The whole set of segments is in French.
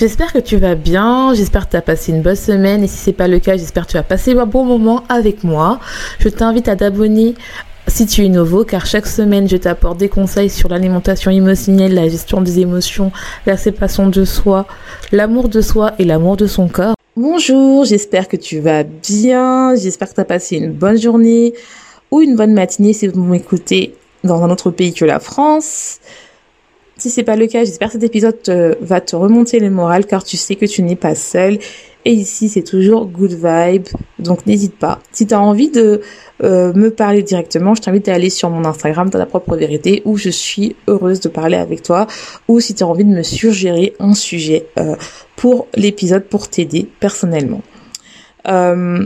J'espère que tu vas bien, j'espère que tu as passé une bonne semaine et si c'est pas le cas, j'espère que tu as passé un bon moment avec moi. Je t'invite à t'abonner si tu es nouveau, car chaque semaine, je t'apporte des conseils sur l'alimentation émotionnelle, la gestion des émotions, la séparation de soi, l'amour de soi et l'amour de son corps. Bonjour, j'espère que tu vas bien, j'espère que tu as passé une bonne journée ou une bonne matinée si vous m'écoutez dans un autre pays que la France. Si c'est pas le cas, j'espère que cet épisode va te remonter le moral car tu sais que tu n'es pas seul. Et ici, c'est toujours good vibe. Donc, n'hésite pas. Si tu as envie de euh, me parler directement, je t'invite à aller sur mon Instagram, dans la propre vérité, où je suis heureuse de parler avec toi. Ou si tu as envie de me suggérer un sujet euh, pour l'épisode pour t'aider personnellement. Euh,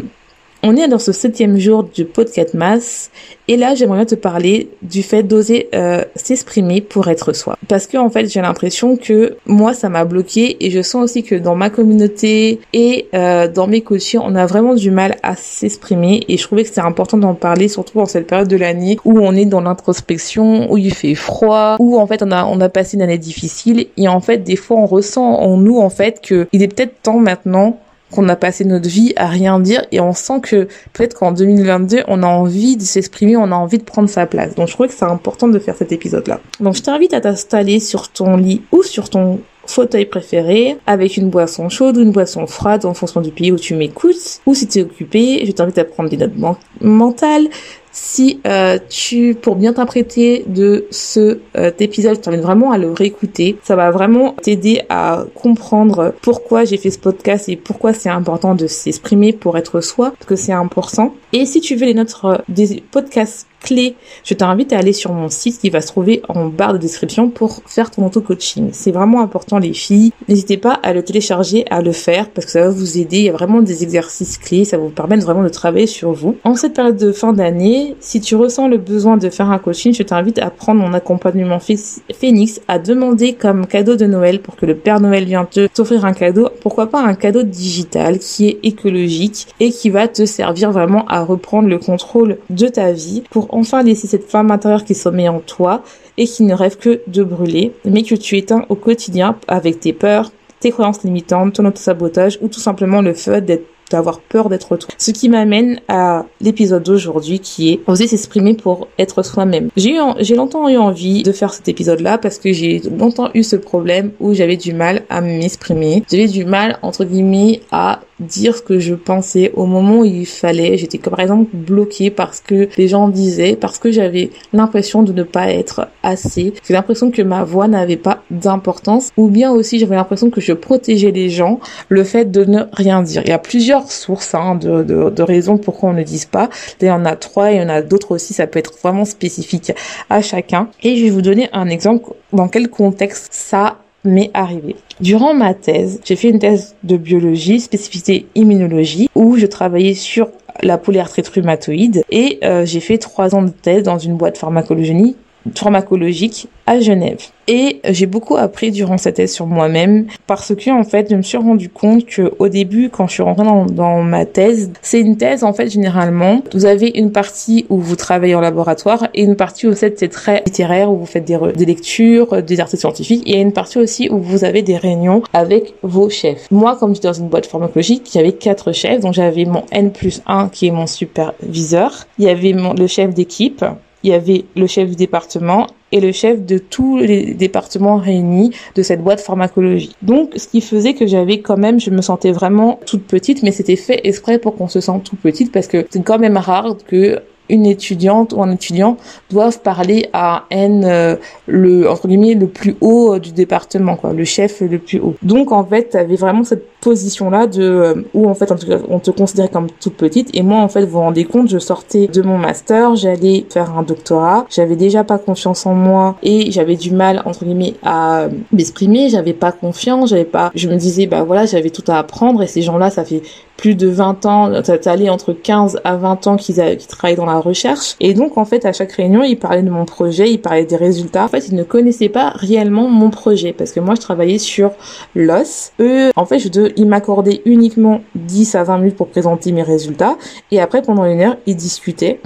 on est dans ce septième jour du podcast mass et là j'aimerais te parler du fait d'oser euh, s'exprimer pour être soi. Parce que en fait j'ai l'impression que moi ça m'a bloqué et je sens aussi que dans ma communauté et euh, dans mes coachings on a vraiment du mal à s'exprimer et je trouvais que c'était important d'en parler surtout dans cette période de l'année où on est dans l'introspection, où il fait froid, où en fait on a on a passé une année difficile et en fait des fois on ressent en nous en fait que il est peut-être temps maintenant qu'on a passé notre vie à rien dire et on sent que peut-être qu'en 2022 on a envie de s'exprimer, on a envie de prendre sa place. Donc je crois que c'est important de faire cet épisode là. Donc je t'invite à t'installer sur ton lit ou sur ton fauteuil préféré avec une boisson chaude ou une boisson froide en fonction du pays où tu m'écoutes ou si tu es occupé, je t'invite à prendre des notes mentales, si euh, tu, pour bien t'apprêter de ce euh, épisode, je t'invite vraiment à le réécouter. Ça va vraiment t'aider à comprendre pourquoi j'ai fait ce podcast et pourquoi c'est important de s'exprimer pour être soi, parce que c'est important. Et si tu veux les notes euh, des podcasts je t'invite à aller sur mon site qui va se trouver en barre de description pour faire ton auto-coaching. C'est vraiment important les filles. N'hésitez pas à le télécharger, à le faire parce que ça va vous aider. Il y a vraiment des exercices clés, ça va vous permettre vraiment de travailler sur vous. En cette période de fin d'année, si tu ressens le besoin de faire un coaching, je t'invite à prendre mon accompagnement Phoenix, à demander comme cadeau de Noël pour que le Père Noël vienne te t'offrir un cadeau. Pourquoi pas un cadeau digital qui est écologique et qui va te servir vraiment à reprendre le contrôle de ta vie pour enfin laisser cette femme intérieure qui sommeille en toi et qui ne rêve que de brûler, mais que tu éteins au quotidien avec tes peurs, tes croyances limitantes, ton auto-sabotage ou tout simplement le fait d'avoir peur d'être toi. Ce qui m'amène à l'épisode d'aujourd'hui qui est oser s'exprimer pour être soi-même. J'ai j'ai longtemps eu envie de faire cet épisode-là parce que j'ai longtemps eu ce problème où j'avais du mal à m'exprimer. J'avais du mal, entre guillemets, à dire ce que je pensais au moment où il fallait. J'étais par exemple bloquée parce que les gens disaient, parce que j'avais l'impression de ne pas être assez. J'ai l'impression que ma voix n'avait pas d'importance ou bien aussi j'avais l'impression que je protégeais les gens, le fait de ne rien dire. Il y a plusieurs sources hein, de, de, de, raisons pourquoi on ne dise pas. Il y en a trois il y en a d'autres aussi, ça peut être vraiment spécifique à chacun. Et je vais vous donner un exemple dans quel contexte ça m'est arrivé. Durant ma thèse, j'ai fait une thèse de biologie, spécificité immunologie, où je travaillais sur la polyarthrite rhumatoïde et euh, j'ai fait trois ans de thèse dans une boîte pharmacologie pharmacologique à Genève. Et j'ai beaucoup appris durant cette thèse sur moi-même parce que en fait, je me suis rendu compte que au début, quand je suis rentrée dans, ma thèse, c'est une thèse en fait généralement. Vous avez une partie où vous travaillez en laboratoire et une partie où c'est très littéraire où vous faites des, des lectures, des articles scientifiques. Et il y a une partie aussi où vous avez des réunions avec vos chefs. Moi, comme j'étais dans une boîte pharmacologique, j'avais quatre chefs. Donc j'avais mon N plus 1 qui est mon superviseur. Il y avait mon, le chef d'équipe il y avait le chef du département et le chef de tous les départements réunis de cette boîte pharmacologie. Donc, ce qui faisait que j'avais quand même, je me sentais vraiment toute petite, mais c'était fait exprès pour qu'on se sente toute petite parce que c'est quand même rare que une étudiante ou un étudiant doivent parler à N euh, le entre guillemets le plus haut euh, du département quoi le chef le plus haut. Donc en fait tu avais vraiment cette position là de euh, où en fait on te considérait comme toute petite. Et moi en fait vous vous rendez compte je sortais de mon master j'allais faire un doctorat. J'avais déjà pas confiance en moi et j'avais du mal entre guillemets à m'exprimer. J'avais pas confiance j'avais pas je me disais bah voilà j'avais tout à apprendre. Et ces gens là ça fait plus de 20 ans, allé entre 15 à 20 ans qu'ils qu travaillent dans la recherche. Et donc, en fait, à chaque réunion, ils parlaient de mon projet, ils parlaient des résultats. En fait, ils ne connaissaient pas réellement mon projet parce que moi, je travaillais sur l'os. Eux, en fait, je ils m'accordaient uniquement 10 à 20 minutes pour présenter mes résultats. Et après, pendant une heure, ils discutaient.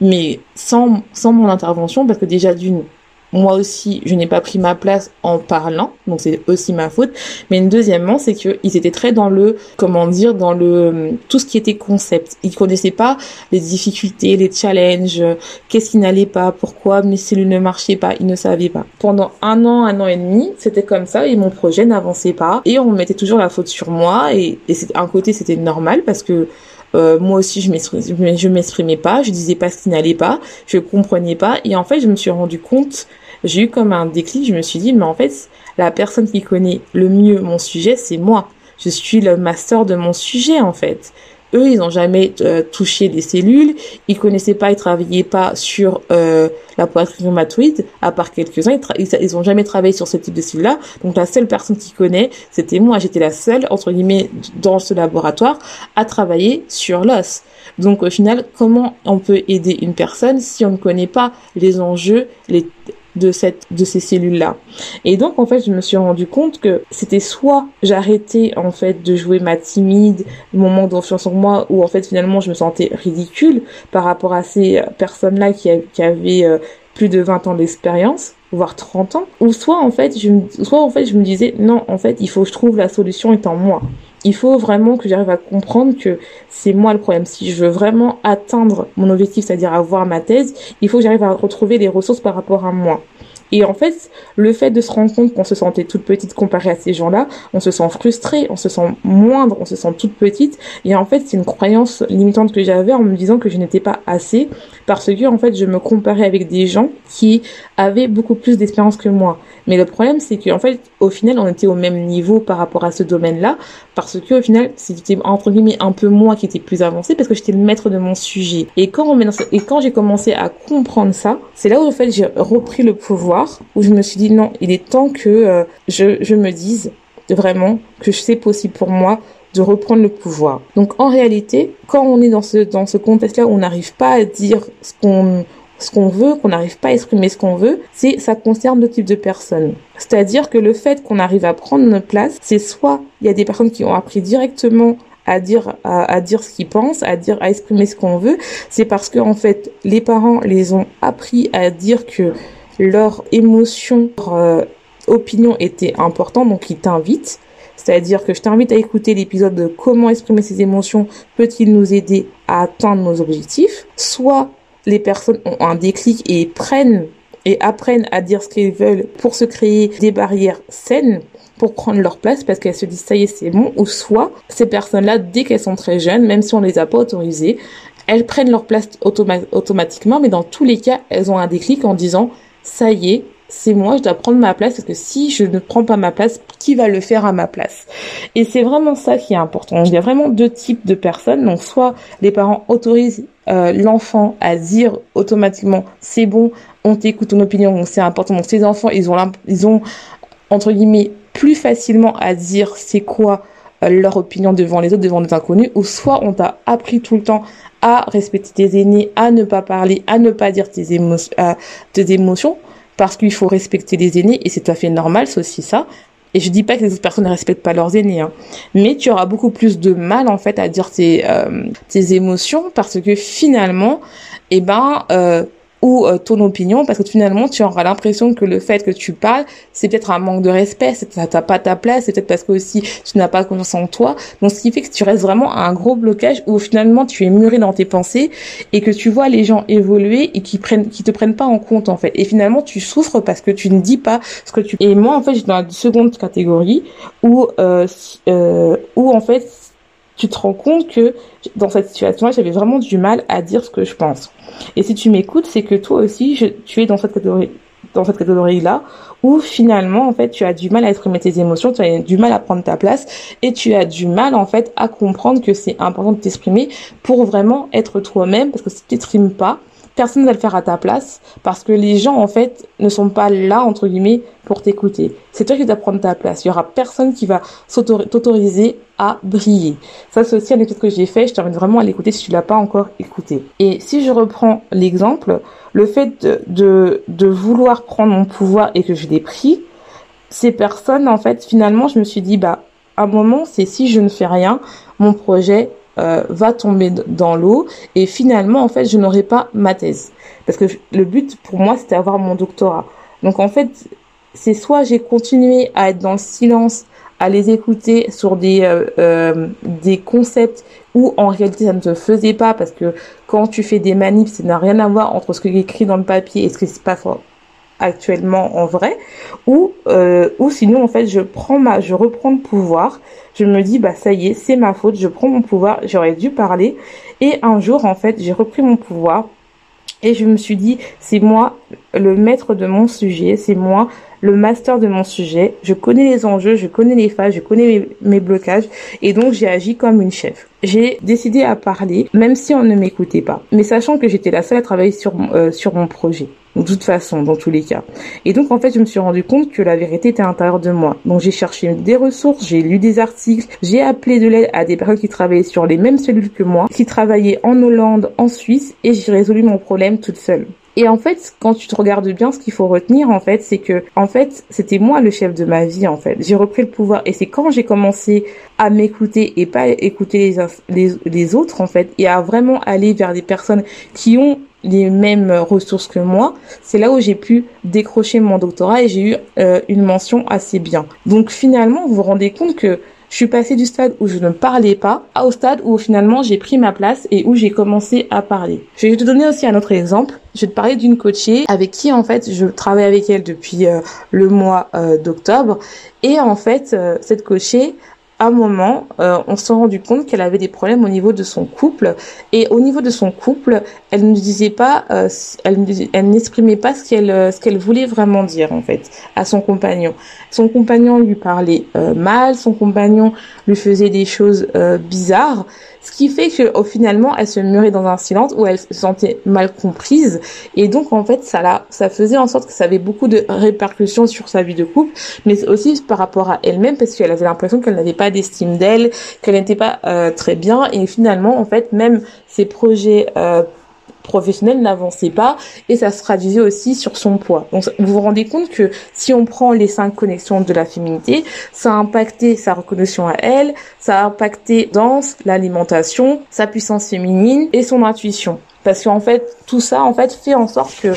Mais sans mon intervention, parce que déjà d'une, moi aussi, je n'ai pas pris ma place en parlant, donc c'est aussi ma faute. Mais deuxièmement, c'est qu'ils étaient très dans le, comment dire, dans le tout ce qui était concept. Ils connaissaient pas les difficultés, les challenges, qu'est-ce qui n'allait pas, pourquoi mes cellules ne marchaient pas, ils ne savaient pas. Pendant un an, un an et demi, c'était comme ça et mon projet n'avançait pas et on mettait toujours la faute sur moi et, et un côté c'était normal parce que euh, moi aussi, je m'exprimais, m'exprimais pas, je disais pas ce qui n'allait pas, je comprenais pas, et en fait, je me suis rendu compte j'ai eu comme un déclic, je me suis dit, mais en fait, la personne qui connaît le mieux mon sujet, c'est moi. Je suis le master de mon sujet, en fait. Eux, ils n'ont jamais euh, touché des cellules, ils connaissaient pas, ils travaillaient pas sur euh, la poitrine rhumatoïde, à part quelques-uns, ils, ils, ont jamais travaillé sur ce type de cellules-là. Donc la seule personne qui connaît, c'était moi. J'étais la seule, entre guillemets, dans ce laboratoire, à travailler sur l'os. Donc au final, comment on peut aider une personne si on ne connaît pas les enjeux, les de cette de ces cellules là et donc en fait je me suis rendu compte que c'était soit j'arrêtais en fait de jouer ma timide mon manque en moi ou en fait finalement je me sentais ridicule par rapport à ces personnes là qui, qui avaient euh, plus de 20 ans d'expérience voire 30 ans. Ou soit en fait je soit en fait je me disais non en fait il faut que je trouve la solution étant moi il faut vraiment que j'arrive à comprendre que c'est moi le problème. Si je veux vraiment atteindre mon objectif, c'est-à-dire avoir ma thèse, il faut que j'arrive à retrouver les ressources par rapport à moi. Et en fait, le fait de se rendre compte qu'on se sentait toute petite comparée à ces gens-là, on se sent frustré, on se sent moindre, on se sent toute petite. Et en fait, c'est une croyance limitante que j'avais en me disant que je n'étais pas assez parce que en fait, je me comparais avec des gens qui avaient beaucoup plus d'expérience que moi. Mais le problème, c'est qu'en fait, au final, on était au même niveau par rapport à ce domaine-là parce que au final, c'était entre guillemets un peu moi qui était plus avancé parce que j'étais maître de mon sujet. Et quand on quand j'ai commencé à comprendre ça, c'est là où en fait j'ai repris le pouvoir où je me suis dit non, il est temps que euh, je, je me dise vraiment que c'est possible pour moi de reprendre le pouvoir. Donc en réalité, quand on est dans ce dans ce contexte-là où on n'arrive pas à dire ce qu'on ce qu'on veut, qu'on n'arrive pas à exprimer ce qu'on veut, c'est ça concerne deux types de personnes. C'est-à-dire que le fait qu'on arrive à prendre notre place, c'est soit il y a des personnes qui ont appris directement à dire à, à dire ce qu'ils pensent, à dire à exprimer ce qu'on veut, c'est parce que en fait les parents les ont appris à dire que leur émotion, leur euh, opinion était importante, donc ils t'invitent. C'est-à-dire que je t'invite à écouter l'épisode de comment exprimer ses émotions peut-il nous aider à atteindre nos objectifs. Soit les personnes ont un déclic et prennent et apprennent à dire ce qu'ils veulent pour se créer des barrières saines pour prendre leur place parce qu'elles se disent ça y est c'est bon ou soit ces personnes-là dès qu'elles sont très jeunes même si on les a pas autorisées elles prennent leur place automatiquement mais dans tous les cas elles ont un déclic en disant ça y est, c'est moi, je dois prendre ma place parce que si je ne prends pas ma place, qui va le faire à ma place? Et c'est vraiment ça qui est important. Il y a vraiment deux types de personnes. Donc soit les parents autorisent euh, l'enfant à dire automatiquement c'est bon, on t'écoute ton opinion, c'est important. Donc ces enfants, ils ont ils ont entre guillemets plus facilement à dire c'est quoi euh, leur opinion devant les autres, devant des inconnus, ou soit on t'a appris tout le temps à respecter tes aînés, à ne pas parler, à ne pas dire tes, euh, tes émotions, parce qu'il faut respecter les aînés, et c'est tout à fait normal, c'est aussi ça. Et je dis pas que les autres personnes ne respectent pas leurs aînés, hein. mais tu auras beaucoup plus de mal en fait à dire tes, euh, tes émotions parce que finalement, eh ben, euh, ou euh, ton opinion parce que finalement tu auras l'impression que le fait que tu parles c'est peut-être un manque de respect c'est t'as pas ta place c'est peut-être parce que aussi tu n'as pas confiance en toi. Donc ce qui fait que tu restes vraiment à un gros blocage où finalement tu es muré dans tes pensées et que tu vois les gens évoluer et qui prennent qui te prennent pas en compte en fait. Et finalement tu souffres parce que tu ne dis pas ce que tu et moi en fait je suis dans la seconde catégorie où euh, euh, où en fait tu te rends compte que dans cette situation-là, j'avais vraiment du mal à dire ce que je pense. Et si tu m'écoutes, c'est que toi aussi, tu es dans cette catégorie dans cette catégorie-là, où finalement, en fait, tu as du mal à exprimer tes émotions, tu as du mal à prendre ta place, et tu as du mal, en fait, à comprendre que c'est important de t'exprimer pour vraiment être toi-même, parce que si tu t'exprimes pas, personne ne va le faire à ta place parce que les gens en fait ne sont pas là entre guillemets pour t'écouter. C'est toi qui dois prendre ta place. Il y aura personne qui va t'autoriser à briller. Ça c'est aussi un étude que j'ai fait. Je t'invite vraiment à l'écouter si tu l'as pas encore écouté. Et si je reprends l'exemple, le fait de, de, de vouloir prendre mon pouvoir et que je l'ai pris, ces personnes en fait finalement je me suis dit bah à un moment c'est si je ne fais rien, mon projet euh, va tomber dans l'eau. Et finalement en fait je n'aurai pas ma thèse. Parce que le but pour moi c'était avoir mon doctorat. Donc en fait c'est soit j'ai continué à être dans le silence à les écouter sur des euh, euh, des concepts où en réalité ça ne se faisait pas. Parce que quand tu fais des manips ça n'a rien à voir entre ce qui est écrit dans le papier et ce qui se passe actuellement en vrai ou euh, ou sinon en fait je prends ma je reprends le pouvoir. Je me dis bah ça y est c'est ma faute je prends mon pouvoir j'aurais dû parler. Et un jour en fait j'ai repris mon pouvoir et je me suis dit c'est moi le maître de mon sujet c'est moi le master de mon sujet. Je connais les enjeux je connais les phases je connais mes, mes blocages et donc j'ai agi comme une chef. J'ai décidé à parler même si on ne m'écoutait pas. Mais sachant que j'étais la seule à travailler sur euh, sur mon projet de toute façon, dans tous les cas. Et donc, en fait, je me suis rendu compte que la vérité était à l'intérieur de moi. Donc, j'ai cherché des ressources, j'ai lu des articles, j'ai appelé de l'aide à des personnes qui travaillaient sur les mêmes cellules que moi, qui travaillaient en Hollande, en Suisse, et j'ai résolu mon problème toute seule. Et en fait, quand tu te regardes bien, ce qu'il faut retenir, en fait, c'est que, en fait, c'était moi le chef de ma vie, en fait. J'ai repris le pouvoir. Et c'est quand j'ai commencé à m'écouter et pas écouter les, les, les autres, en fait, et à vraiment aller vers des personnes qui ont les mêmes ressources que moi, c'est là où j'ai pu décrocher mon doctorat et j'ai eu euh, une mention assez bien. Donc finalement, vous vous rendez compte que je suis passée du stade où je ne parlais pas au stade où finalement j'ai pris ma place et où j'ai commencé à parler. Je vais te donner aussi un autre exemple. Je vais te parler d'une coachée avec qui en fait je travaille avec elle depuis euh, le mois euh, d'octobre et en fait cette coachée un moment, euh, on s'est rendu compte qu'elle avait des problèmes au niveau de son couple. Et au niveau de son couple, elle ne disait pas, euh, elle, n'exprimait pas ce qu'elle, euh, ce qu'elle voulait vraiment dire en fait à son compagnon. Son compagnon lui parlait mal, son compagnon lui faisait des choses bizarres. Ce qui fait que au finalement, elle se murait dans un silence où elle se sentait mal comprise. Et donc, en fait, ça, la, ça faisait en sorte que ça avait beaucoup de répercussions sur sa vie de couple, mais aussi par rapport à elle-même, parce qu'elle avait l'impression qu'elle n'avait pas d'estime d'elle, qu'elle n'était pas euh, très bien. Et finalement, en fait, même ses projets euh, professionnel n'avançait pas et ça se traduisait aussi sur son poids. Donc vous vous rendez compte que si on prend les cinq connexions de la féminité, ça a impacté sa reconnaissance à elle, ça a impacté danse, l'alimentation, sa puissance féminine et son intuition. Parce qu'en fait, tout ça en fait fait en sorte que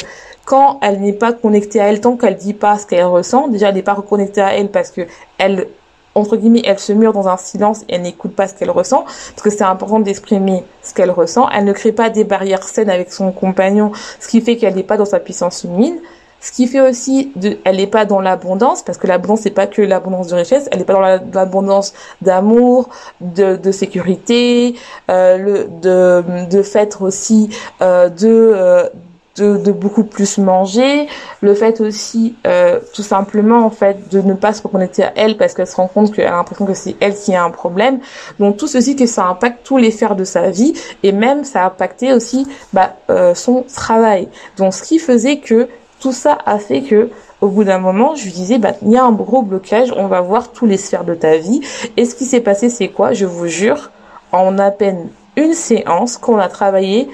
quand elle n'est pas connectée à elle, tant qu'elle dit pas ce qu'elle ressent, déjà elle n'est pas reconnectée à elle parce que elle entre guillemets, elle se mure dans un silence et elle n'écoute pas ce qu'elle ressent, parce que c'est important d'exprimer ce qu'elle ressent. Elle ne crée pas des barrières saines avec son compagnon, ce qui fait qu'elle n'est pas dans sa puissance féminine. Ce qui fait aussi, de, elle n'est pas dans l'abondance, parce que l'abondance c'est pas que l'abondance de richesse, elle n'est pas dans l'abondance d'amour, de, de, sécurité, euh, de, de fait aussi euh, de euh, de, de, beaucoup plus manger, le fait aussi euh, tout simplement en fait de ne pas se reconnecter à elle parce qu'elle se rend compte qu'elle a l'impression que c'est elle qui a un problème. Donc tout ceci que ça impacte tous les sphères de sa vie et même ça a impacté aussi bah, euh, son travail. Donc ce qui faisait que tout ça a fait que au bout d'un moment, je lui disais, bah, il y a un gros blocage, on va voir tous les sphères de ta vie. Et ce qui s'est passé, c'est quoi? Je vous jure, en à peine une séance qu'on a travaillé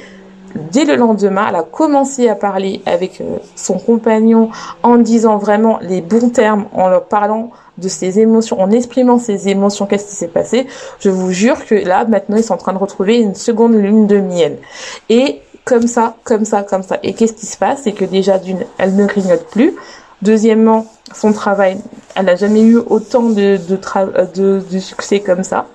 dès le lendemain, elle a commencé à parler avec euh, son compagnon en disant vraiment les bons termes, en leur parlant de ses émotions, en exprimant ses émotions, qu'est-ce qui s'est passé. Je vous jure que là, maintenant, ils sont en train de retrouver une seconde lune de miel. Et comme ça, comme ça, comme ça. Et qu'est-ce qui se passe? C'est que déjà, d'une, elle ne grignote plus. Deuxièmement, son travail, elle n'a jamais eu autant de, de, de succès comme ça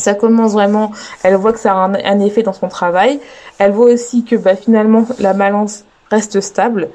ça commence vraiment, elle voit que ça a un, effet dans son travail. Elle voit aussi que bah, finalement la balance reste stable.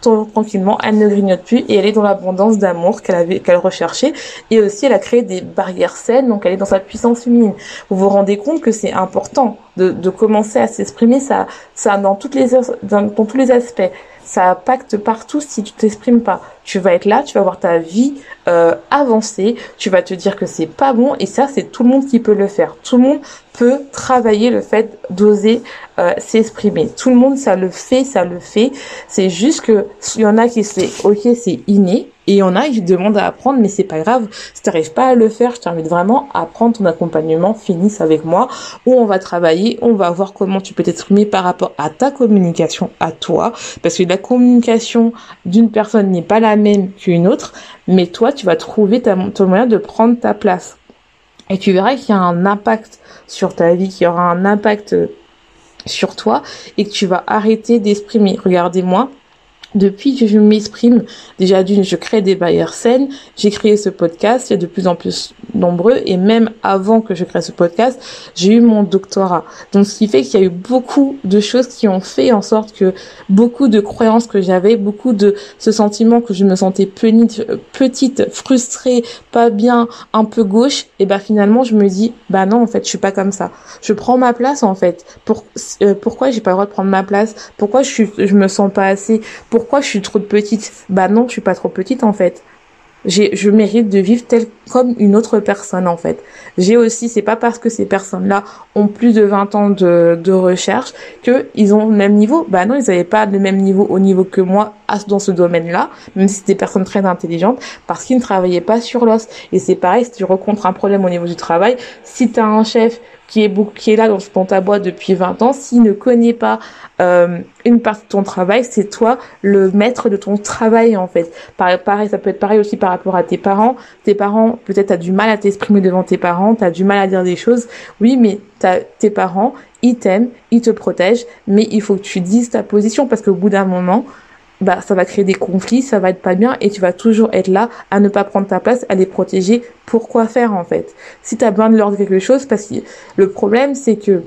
tranquillement, elle ne grignote plus et elle est dans l'abondance d'amour qu'elle avait, qu'elle recherchait. Et aussi, elle a créé des barrières saines, donc elle est dans sa puissance féminine. Vous vous rendez compte que c'est important de, de commencer à s'exprimer, ça, ça dans toutes les, dans, tous les aspects ça impacte partout si tu t'exprimes pas. Tu vas être là, tu vas voir ta vie euh, avancer, tu vas te dire que c'est pas bon et ça c'est tout le monde qui peut le faire. Tout le monde peut travailler le fait d'oser euh, s'exprimer. Tout le monde ça le fait, ça le fait. C'est juste que il y en a qui c'est ok c'est inné et il y en a qui demandent à apprendre mais c'est pas grave. Si t'arrives pas à le faire, je t'invite vraiment à prendre ton accompagnement, finisse avec moi où on va travailler, on va voir comment tu peux t'exprimer par rapport à ta communication à toi parce que la communication d'une personne n'est pas la même qu'une autre, mais toi tu vas trouver ton moyen de prendre ta place. Et tu verras qu'il y a un impact sur ta vie, qu'il y aura un impact sur toi et que tu vas arrêter d'exprimer. Regardez-moi, depuis que je m'exprime, déjà d'une, je crée des bailleurs saines, j'ai créé ce podcast, il y a de plus en plus nombreux, et même avant que je crée ce podcast, j'ai eu mon doctorat. Donc ce qui fait qu'il y a eu beaucoup de choses qui ont fait en sorte que beaucoup de croyances que j'avais, beaucoup de ce sentiment que je me sentais petite, petite frustrée, pas bien, un peu gauche, et bah finalement je me dis, bah non en fait je suis pas comme ça. Je prends ma place en fait. Pour, euh, pourquoi j'ai pas le droit de prendre ma place? Pourquoi je, suis, je me sens pas assez? Je suis trop petite? Bah non, je suis pas trop petite en fait. J'ai, je mérite de vivre telle comme une autre personne en fait. J'ai aussi, c'est pas parce que ces personnes-là ont plus de 20 ans de, de recherche que ils ont le même niveau. Bah non, ils n'avaient pas le même niveau au niveau que moi dans ce domaine-là, même si c'était des personnes très intelligentes, parce qu'ils ne travaillaient pas sur l'os. Et c'est pareil, si tu rencontres un problème au niveau du travail, si tu as un chef qui est, qui là dans, dans ta depuis 20 ans, s'il ne connaît pas euh, une partie de ton travail, c'est toi le maître de ton travail en fait. Pareil, ça peut être pareil aussi par rapport à tes parents. Tes parents, peut-être as du mal à t'exprimer devant tes parents, tu as du mal à dire des choses. Oui, mais tes parents, ils t'aiment, ils te protègent, mais il faut que tu dises ta position parce qu'au bout d'un moment, bah ça va créer des conflits, ça va être pas bien et tu vas toujours être là à ne pas prendre ta place, à les protéger. Pourquoi faire en fait Si tu as besoin de leur dire quelque chose, parce que le problème c'est que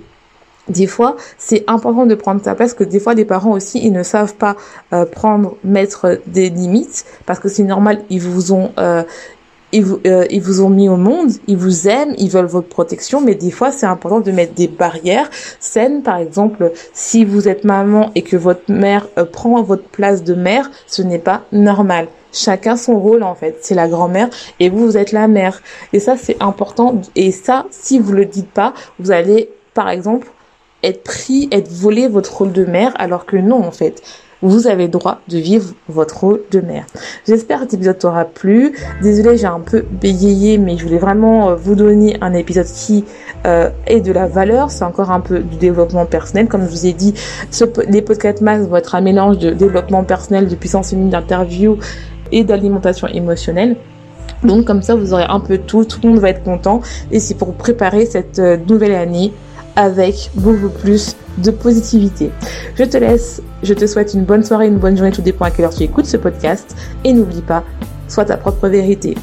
des fois, c'est important de prendre ta place, que des fois, les parents aussi, ils ne savent pas euh, prendre, mettre des limites, parce que c'est normal, ils vous ont, euh, ils vous, euh, ils vous ont mis au monde, ils vous aiment, ils veulent votre protection, mais des fois c'est important de mettre des barrières saines. Par exemple, si vous êtes maman et que votre mère euh, prend votre place de mère, ce n'est pas normal. Chacun son rôle en fait. C'est la grand-mère et vous, vous êtes la mère. Et ça c'est important. Et ça, si vous le dites pas, vous allez, par exemple, être pris, être volé votre rôle de mère, alors que non en fait vous avez droit de vivre votre rôle de mère. J'espère que cet épisode t'aura plu. Désolée, j'ai un peu bégayé, mais je voulais vraiment euh, vous donner un épisode qui euh, est de la valeur. C'est encore un peu du développement personnel. Comme je vous ai dit, les podcasts max vont être un mélange de développement personnel, de puissance féminine, d'interview et d'alimentation émotionnelle. Donc comme ça, vous aurez un peu tout, tout le monde va être content. Et c'est pour préparer cette euh, nouvelle année avec beaucoup plus de positivité. Je te laisse, je te souhaite une bonne soirée, une bonne journée, tout dépend à quelle heure tu écoutes ce podcast. Et n'oublie pas, sois ta propre vérité.